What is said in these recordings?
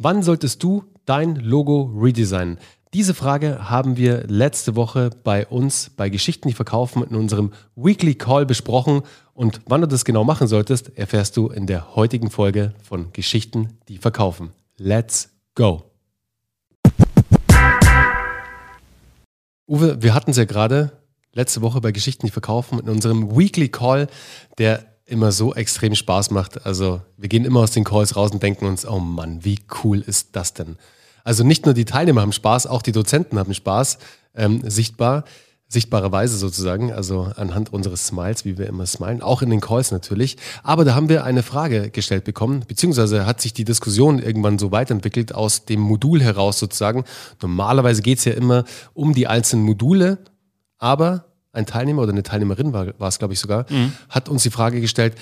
Wann solltest du dein Logo redesignen? Diese Frage haben wir letzte Woche bei uns bei Geschichten, die verkaufen, in unserem Weekly Call besprochen. Und wann du das genau machen solltest, erfährst du in der heutigen Folge von Geschichten, die verkaufen. Let's go! Uwe, wir hatten es ja gerade letzte Woche bei Geschichten, die verkaufen, in unserem Weekly Call, der immer so extrem Spaß macht. Also wir gehen immer aus den Calls raus und denken uns, oh Mann, wie cool ist das denn? Also nicht nur die Teilnehmer haben Spaß, auch die Dozenten haben Spaß, ähm, sichtbar, sichtbarerweise sozusagen, also anhand unseres Smiles, wie wir immer smilen, auch in den Calls natürlich. Aber da haben wir eine Frage gestellt bekommen, beziehungsweise hat sich die Diskussion irgendwann so weiterentwickelt aus dem Modul heraus sozusagen. Normalerweise geht es ja immer um die einzelnen Module, aber ein Teilnehmer oder eine Teilnehmerin war, war es, glaube ich sogar, mhm. hat uns die Frage gestellt,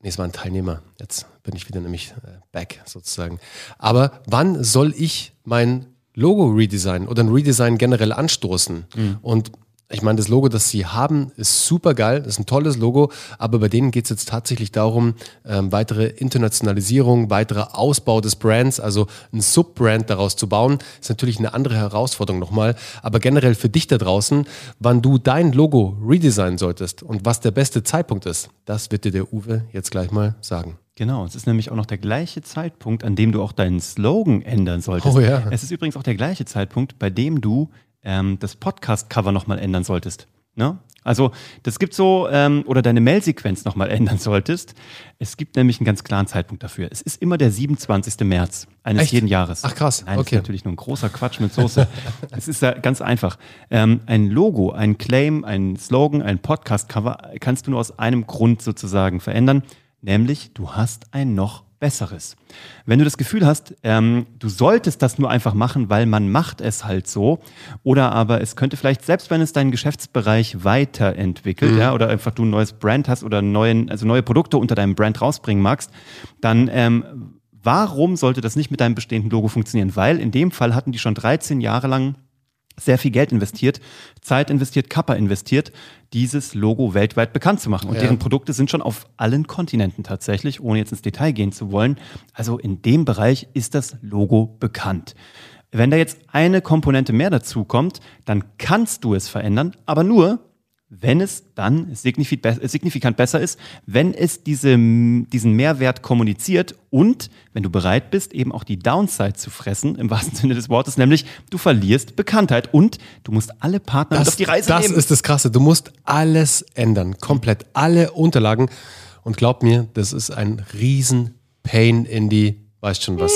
nee, es war ein Teilnehmer, jetzt bin ich wieder nämlich äh, back sozusagen. Aber wann soll ich mein Logo redesignen oder ein Redesign generell anstoßen? Mhm. Und ich meine, das Logo, das sie haben, ist super geil, ist ein tolles Logo, aber bei denen geht es jetzt tatsächlich darum, ähm, weitere Internationalisierung, weiterer Ausbau des Brands, also ein Subbrand daraus zu bauen, ist natürlich eine andere Herausforderung nochmal. Aber generell für dich da draußen, wann du dein Logo redesignen solltest und was der beste Zeitpunkt ist, das wird dir der Uwe jetzt gleich mal sagen. Genau, es ist nämlich auch noch der gleiche Zeitpunkt, an dem du auch deinen Slogan ändern solltest. Oh ja. Es ist übrigens auch der gleiche Zeitpunkt, bei dem du ähm, das Podcast-Cover nochmal ändern solltest. Ne? Also das gibt so, ähm, oder deine Mail-Sequenz nochmal ändern solltest. Es gibt nämlich einen ganz klaren Zeitpunkt dafür. Es ist immer der 27. März eines Echt? jeden Jahres. Ach krass. Nein, okay. das ist natürlich nur ein großer Quatsch mit Soße. es ist ja ganz einfach. Ähm, ein Logo, ein Claim, ein Slogan, ein Podcast-Cover kannst du nur aus einem Grund sozusagen verändern, nämlich du hast ein noch Besseres. Wenn du das Gefühl hast, ähm, du solltest das nur einfach machen, weil man macht es halt so, oder aber es könnte vielleicht, selbst wenn es deinen Geschäftsbereich weiterentwickelt, mhm. ja, oder einfach du ein neues Brand hast oder neuen, also neue Produkte unter deinem Brand rausbringen magst, dann ähm, warum sollte das nicht mit deinem bestehenden Logo funktionieren? Weil in dem Fall hatten die schon 13 Jahre lang sehr viel Geld investiert, Zeit investiert, Kappa investiert, dieses Logo weltweit bekannt zu machen. Und ja. deren Produkte sind schon auf allen Kontinenten tatsächlich, ohne jetzt ins Detail gehen zu wollen. Also in dem Bereich ist das Logo bekannt. Wenn da jetzt eine Komponente mehr dazu kommt, dann kannst du es verändern, aber nur, wenn es dann signifikant besser ist, wenn es diese, diesen Mehrwert kommuniziert und wenn du bereit bist, eben auch die Downside zu fressen, im wahrsten Sinne des Wortes, nämlich du verlierst Bekanntheit und du musst alle Partner das, auf die Reise das nehmen. Das ist das Krasse. Du musst alles ändern, komplett alle Unterlagen. Und glaub mir, das ist ein riesen Pain in die weißt schon was.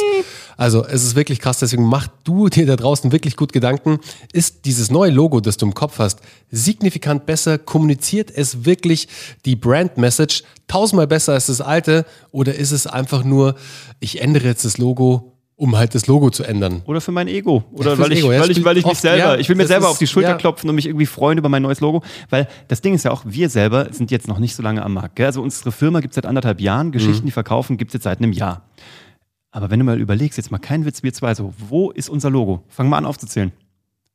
Also es ist wirklich krass, deswegen mach du dir da draußen wirklich gut Gedanken. Ist dieses neue Logo, das du im Kopf hast, signifikant besser? Kommuniziert es wirklich die Brand Message tausendmal besser als das alte? Oder ist es einfach nur, ich ändere jetzt das Logo, um halt das Logo zu ändern. Oder für mein Ego. Oder ja, weil, ich, Ego. weil, ich, weil ich mich selber, ja, ich will mir selber ist, auf die Schulter ja. klopfen und mich irgendwie freuen über mein neues Logo. Weil das Ding ist ja auch, wir selber sind jetzt noch nicht so lange am Markt. Gell? Also unsere Firma gibt es seit anderthalb Jahren, Geschichten, mhm. die verkaufen, gibt es jetzt seit einem Jahr. Aber wenn du mal überlegst, jetzt mal kein Witz, wir zwei, so, wo ist unser Logo? Fangen wir an aufzuzählen.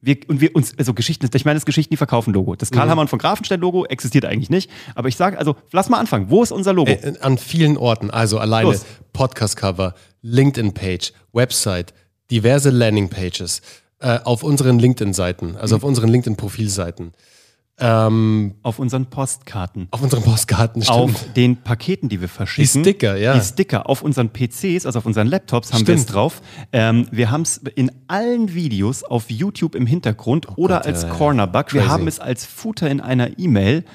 Wir, und wir uns, also Geschichten, ich meine, das Geschichten, die verkaufen Logo. Das Karl mhm. Hammann von Grafenstein Logo existiert eigentlich nicht. Aber ich sage, also lass mal anfangen. Wo ist unser Logo? Äh, an vielen Orten. Also alleine Podcast-Cover, LinkedIn-Page, Website, diverse Landing-Pages, äh, auf unseren LinkedIn-Seiten, also mhm. auf unseren LinkedIn-Profilseiten. Ähm, auf unseren Postkarten. Auf unseren Postkarten, stimmt. Auf den Paketen, die wir verschicken. Die Sticker, ja. Die Sticker. Auf unseren PCs, also auf unseren Laptops haben wir es drauf. Ähm, wir haben es in allen Videos auf YouTube im Hintergrund oh oder Gott, als Cornerback. Wir haben es als Footer in einer E-Mail.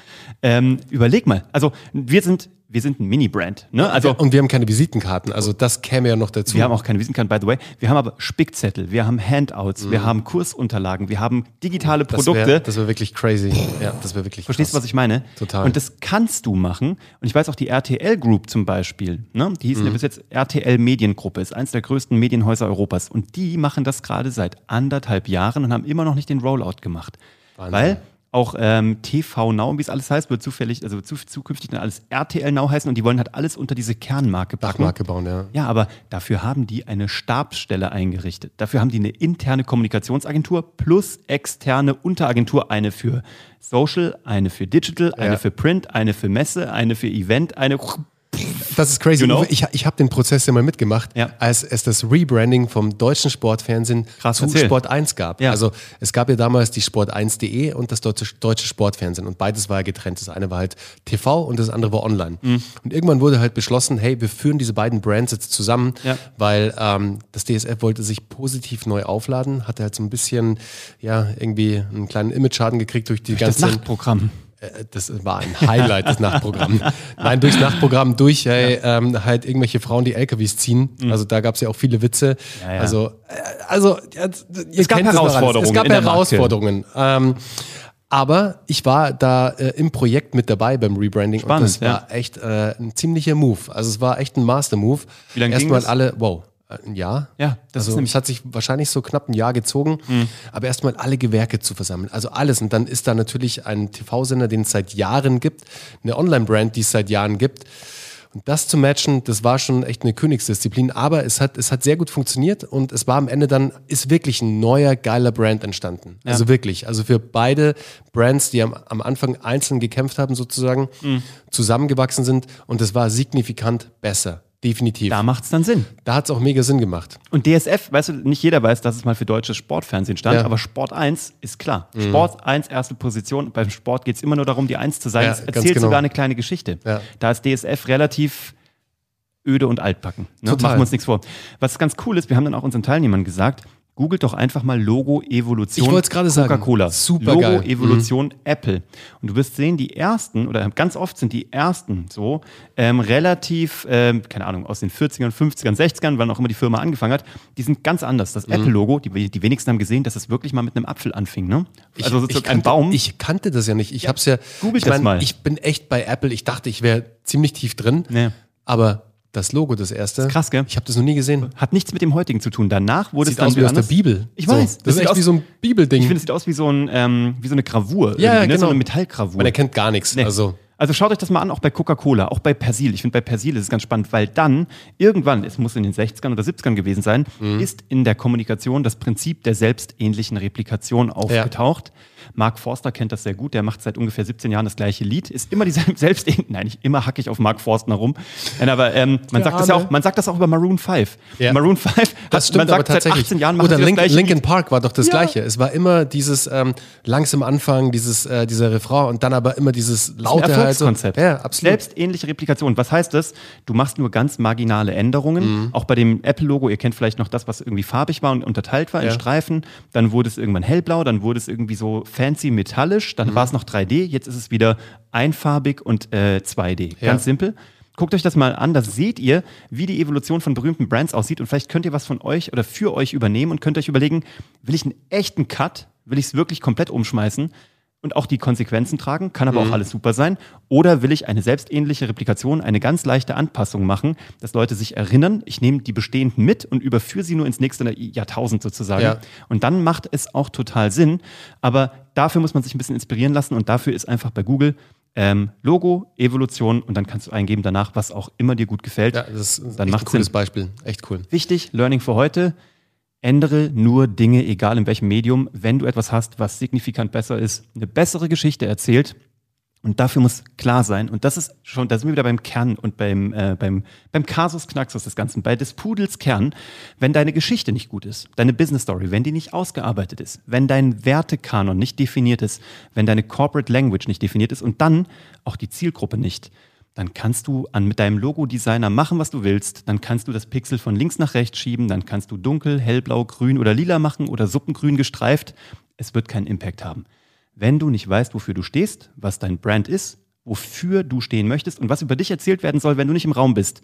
Ähm, überleg mal. Also wir sind wir sind ein Mini-Brand. Ne? Also, und wir haben keine Visitenkarten, also das käme ja noch dazu. Wir haben auch keine Visitenkarten, by the way. Wir haben aber Spickzettel, wir haben Handouts, mhm. wir haben Kursunterlagen, wir haben digitale Produkte. Das wäre wär wirklich crazy. Ja, das wäre wirklich Verstehst du, was ich meine? Total. Und das kannst du machen. Und ich weiß auch, die RTL Group zum Beispiel, ne? die hießen mhm. ja bis jetzt RTL Mediengruppe, ist eins der größten Medienhäuser Europas. Und die machen das gerade seit anderthalb Jahren und haben immer noch nicht den Rollout gemacht. Wahnsinn. Weil auch ähm, TV Now, wie es alles heißt, wird zufällig, also zu, zukünftig dann alles RTL Now heißen und die wollen halt alles unter diese Kernmarke packen. Dachmarke bauen, ja. Ja, aber dafür haben die eine Stabsstelle eingerichtet. Dafür haben die eine interne Kommunikationsagentur plus externe Unteragentur, eine für Social, eine für Digital, eine ja. für Print, eine für Messe, eine für Event, eine das ist crazy. You know? Ich, ich habe den Prozess ja mal mitgemacht, Ja. als es das Rebranding vom deutschen Sportfernsehen Krass, zu erzähl. Sport 1 gab. Ja. Also es gab ja damals die Sport1.de und das deutsche, deutsche Sportfernsehen und beides war ja getrennt. Das eine war halt TV und das andere war online. Mhm. Und irgendwann wurde halt beschlossen, hey, wir führen diese beiden Brands jetzt zusammen, Ja. weil ähm, das DSF wollte sich positiv neu aufladen, hatte halt so ein bisschen, ja, irgendwie einen kleinen Image-Schaden gekriegt durch die Das ganze Nachtprogramm. Äh, das war ein Highlight des Nachtprogramms. Nein, durchs Nachtprogramm durch, hey, ähm, halt irgendwelche Frauen, die LKWs ziehen. Also da gab es ja auch viele Witze. Mhm. Ja, ja. Also, äh, also ja, Es gab. Herausforderungen Es gab der Marke. Herausforderungen. Ähm, aber ich war da äh, im Projekt mit dabei beim Rebranding Spannend, und das ja. war echt äh, ein ziemlicher Move. Also es war echt ein Master-Move. Wie lange ging Erstmal das? alle, wow, ein Jahr? Ja, das ist also nämlich- es hat sich wahrscheinlich so knapp ein Jahr gezogen, aber erstmal alle Gewerke zu versammeln. Also alles. Und dann ist da natürlich ein TV-Sender, den es seit Jahren gibt, eine Online-Brand, die es seit Jahren gibt. Und das zu matchen, das war schon echt eine Königsdisziplin, aber es hat, es hat sehr gut funktioniert und es war am Ende dann, ist wirklich ein neuer, geiler Brand entstanden. Also wirklich. Also für beide Brands, die am, am Anfang einzeln gekämpft haben, sozusagen, zusammengewachsen sind und es war signifikant besser. Definitiv. Da macht es dann Sinn. Da hat es auch mega Sinn gemacht. Und DSF, weißt du, nicht jeder weiß, dass es mal für deutsches Sportfernsehen stand, Ja. Mhm. aber Sport 1 ist klar. Sport 1 erste Position. Beim Sport geht es immer nur darum, die 1 zu sein. Ja, es erzählt genau. sogar eine kleine Geschichte. Ja. Da ist DSF relativ öde und altbacken. Ne? Total. Machen wir uns nichts vor. Was ganz cool ist, wir haben dann auch unseren Teilnehmern gesagt, googelt doch einfach mal Logo Evolution Ich wollt's gerade sagen. Coca-Cola. Super Logo geil. Mhm. Evolution Apple. Und du wirst sehen, die ersten, oder ganz oft sind die ersten so, ähm, relativ, ähm, keine Ahnung, aus den 40ern, 50ern, 60ern, wann auch immer die Firma angefangen hat, die sind ganz anders. Mhm. Das Apple-Logo, die, die wenigsten haben gesehen, dass es wirklich mal mit einem Apfel anfing. Ne? Also sozusagen ein kannte, Baum. Ich kannte das ja nicht. Ich hab's ja. googelt ich das mal. Ich bin echt bei Apple. Ich dachte, ich wäre ziemlich tief drin. Nee. Aber das Logo, das erste. ist krass, gell? Ich habe das noch nie gesehen. hat nichts mit dem heutigen zu tun. Danach wurde Sieht es dann aus wie aus der. Bibel. Ich So, weiß. Das, sieht ist echt aus- wie so ein Bibelding. Ich finde, es sieht aus wie so, ein, ähm, wie so eine Gravur. Ja, ne? genau. So eine Metallgravur. Man erkennt gar nichts. Nee. Also, Also schaut euch das mal an, auch bei Coca-Cola, auch bei Persil. Ich finde, bei Persil ist es ganz spannend, weil dann irgendwann, es muss in den 60ern oder 70ern gewesen sein, Mhm. ist in der Kommunikation das Prinzip der selbstähnlichen Replikation aufgetaucht. Mark Forster kennt das sehr gut, der macht seit ungefähr 17 Jahren das gleiche Lied, ist immer dieselbe selbstähnliche, nein, nicht immer hacke ich auf Mark Forster rum, Nein, aber ähm, man, sagt das ja auch, man sagt das auch über Maroon 5. Ja. Maroon 5, das hat, stimmt man aber sagt seit tatsächlich. 18 Jahren Oder Link, gleiche Linkin Lied. Park war doch das Ja. Gleiche. Es war immer dieses ähm, langsam Anfang, dieses, äh, dieser Refrain und dann aber immer dieses laute ein halt. so. Erfolgskonzept. Ja, absolut. Selbstähnliche Replikation. Was heißt das? Du machst nur ganz marginale Änderungen. Mhm. Auch bei dem Apple-Logo, ihr kennt vielleicht noch das, was irgendwie farbig war und unterteilt war in Ja. Streifen. Dann wurde es irgendwann hellblau, dann wurde es irgendwie so fancy metallisch, Mhm. dann war es noch 3D, jetzt ist es wieder einfarbig und äh, 2D. Ja. Ganz simpel. Guckt euch das mal an, da seht ihr, wie die Evolution von berühmten Brands aussieht und vielleicht könnt ihr was von euch oder für euch übernehmen und könnt euch überlegen, will ich einen echten Cut, will ich es wirklich komplett umschmeißen und auch die Konsequenzen tragen, kann aber auch alles super sein, oder will ich eine selbstähnliche Replikation, eine ganz leichte Anpassung machen, dass Leute sich erinnern, ich nehme die bestehenden mit und überführe sie nur ins nächste Jahrtausend sozusagen. Ja. Und dann macht es auch total Sinn, aber dafür muss man sich ein bisschen inspirieren lassen und dafür ist einfach bei Google ähm, Logo, Evolution und dann kannst du eingeben danach, was auch immer dir gut gefällt. ja, das ist dann echt macht ein cooles Sinn. Beispiel. Echt cool. Wichtig, Learning für heute. Ändere nur Dinge, egal in welchem Medium, wenn du etwas hast, was signifikant besser ist, eine bessere Geschichte erzählt. Und dafür muss klar sein, und das ist schon, da sind wir wieder beim Kern und beim, äh, beim, beim Kasus Knaxus des Ganzen, bei des Pudels Kern, wenn deine Geschichte nicht gut ist, deine Business Story, wenn die nicht ausgearbeitet ist, wenn dein Wertekanon nicht definiert ist, wenn deine Corporate Language nicht definiert ist und dann auch die Zielgruppe nicht, dann kannst du an, mit deinem Logo-Designer machen, was du willst. Dann kannst du das Pixel von links nach rechts schieben. Dann kannst du dunkel, hellblau, grün oder lila machen oder suppengrün gestreift. Es wird keinen Impact haben. Wenn du nicht weißt, wofür du stehst, was dein Brand ist, wofür du stehen möchtest und was über dich erzählt werden soll, wenn du nicht im Raum bist,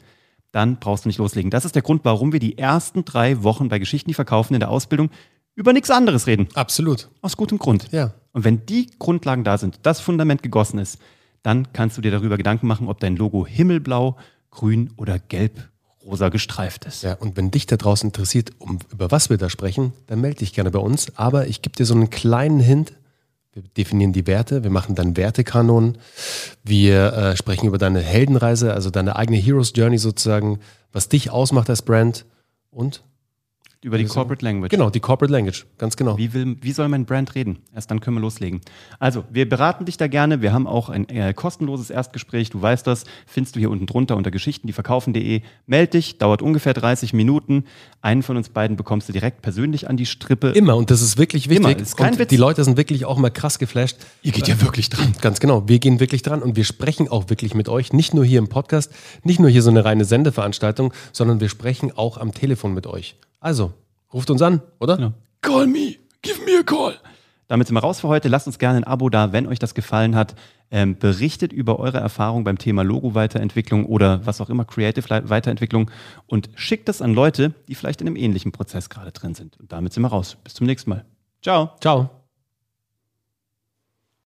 dann brauchst du nicht loslegen. Das ist der Grund, warum wir die ersten drei Wochen bei Geschichten, die verkaufen in der Ausbildung über nichts anderes reden. Absolut. Aus gutem Grund. Ja. Und wenn die Grundlagen da sind, das Fundament gegossen ist, dann kannst du dir darüber Gedanken machen, ob dein Logo himmelblau, grün oder gelb-rosa gestreift ist. Ja, und wenn dich da draußen interessiert, um, über was wir da sprechen, dann melde dich gerne bei uns. Aber ich gebe dir so einen kleinen Hint. Wir definieren die Werte, wir machen dann Wertekanon. Wir äh, sprechen über deine Heldenreise, also deine eigene Heroes Journey sozusagen, was dich ausmacht als Brand. Und Über die Corporate Language. Genau, die Corporate Language, ganz genau. Wie, will, wie soll mein Brand reden? Erst dann können wir loslegen. Also, wir beraten dich da gerne. Wir haben auch ein äh, kostenloses Erstgespräch. Du weißt das. Findest du hier unten drunter unter geschichtendieverkaufen.de. Meld dich, dauert ungefähr 30 Minuten. Einen von uns beiden bekommst du direkt persönlich an die Strippe. Immer, und das ist wirklich wichtig. Immer, ist kein und Witz. Die Leute sind wirklich auch mal krass geflasht. Ihr geht ja wirklich dran. Ganz genau, wir gehen wirklich dran und wir sprechen auch wirklich mit euch. Nicht nur hier im Podcast, nicht nur hier so eine reine Sendeveranstaltung, sondern wir sprechen auch am Telefon mit euch. Also, ruft uns an, oder? Genau. Call me, give me a call. Damit sind wir raus für heute. Lasst uns gerne ein Abo da, wenn euch das gefallen hat. Ähm, berichtet über eure Erfahrung beim Thema Logo-Weiterentwicklung oder was auch immer, Creative-Weiterentwicklung und schickt das an Leute, die vielleicht in einem ähnlichen Prozess gerade drin sind. Und damit sind wir raus. Bis zum nächsten Mal. Ciao. Ciao.